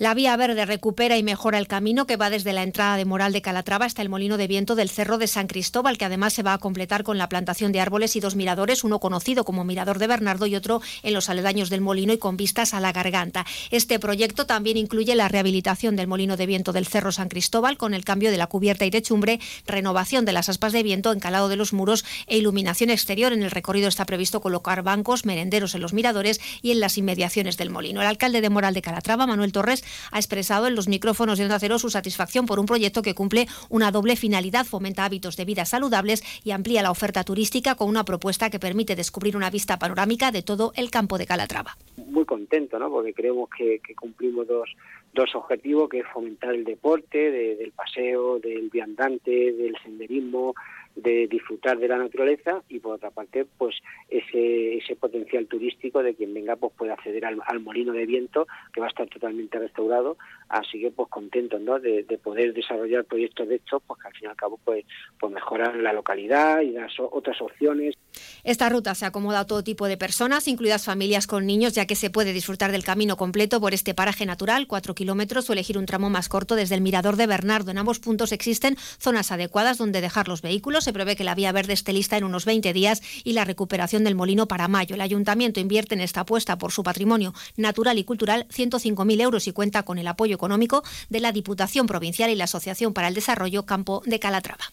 La vía verde recupera y mejora el camino que va desde la entrada de Moral de Calatrava hasta el molino de viento del Cerro de San Cristóbal, que además se va a completar con la plantación de árboles y dos miradores, uno conocido como Mirador de Bernardo y otro en los aledaños del molino y con vistas a la garganta. Este proyecto también incluye la rehabilitación del molino de viento del Cerro San Cristóbal con el cambio de la cubierta y techumbre, renovación de las aspas de viento, encalado de los muros e iluminación exterior. En el recorrido está previsto colocar bancos, merenderos en los miradores y en las inmediaciones del molino. El alcalde de Moral de Calatrava, Manuel Torres, ha expresado en los micrófonos de Onda su satisfacción por un proyecto que cumple una doble finalidad, fomenta hábitos de vida saludables y amplía la oferta turística con una propuesta que permite descubrir una vista panorámica de todo el campo de Calatrava. Muy contento, ¿no? porque creemos que, cumplimos dos, dos objetivos, que es fomentar el deporte, del paseo, del viandante, del senderismo, de disfrutar de la naturaleza y por otra parte pues ese, ese potencial turístico de quien venga pues puede acceder al, molino de viento que va a estar totalmente restaurado así que pues contentos ¿no? de, poder desarrollar proyectos de estos pues que al fin y al cabo pues, pues mejoran la localidad y las otras opciones esta ruta se acomoda a todo tipo de personas, incluidas familias con niños, ya que se puede disfrutar del camino completo por este paraje natural, cuatro kilómetros, o elegir un tramo más corto desde el Mirador de Bernardo. En ambos puntos existen zonas adecuadas donde dejar los vehículos. Se prevé que la vía verde esté lista en unos 20 días y la recuperación del molino para mayo. El ayuntamiento invierte en esta apuesta por su patrimonio natural y cultural 105.000 euros y cuenta con el apoyo económico de la Diputación Provincial y la Asociación para el Desarrollo Campo de Calatrava.